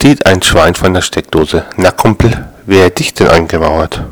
steht ein Schwein von der Steckdose. Na Kumpel, wer hätt dich denn eingemauert?